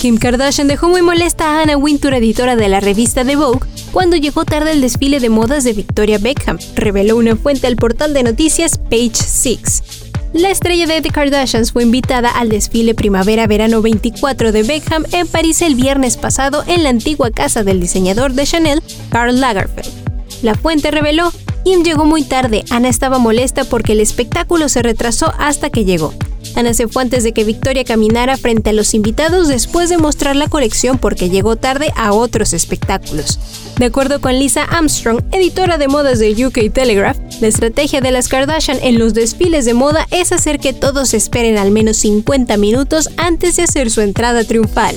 Kim Kardashian dejó muy molesta a Anna Wintour, editora de la revista The Vogue, cuando llegó tarde al desfile de modas de Victoria Beckham, reveló una fuente al portal de noticias Page 6. La estrella de The Kardashians fue invitada al desfile Primavera-Verano 24 de Beckham en París el viernes pasado en la antigua casa del diseñador de Chanel, Karl Lagerfeld. La fuente reveló, Kim llegó muy tarde, Ana estaba molesta porque el espectáculo se retrasó hasta que llegó. Ana se fue antes de que Victoria caminara frente a los invitados después de mostrar la colección porque llegó tarde a otros espectáculos. De acuerdo con Lisa Armstrong, editora de modas de UK Telegraph, la estrategia de las Kardashian en los desfiles de moda es hacer que todos esperen al menos 50 minutos antes de hacer su entrada triunfal.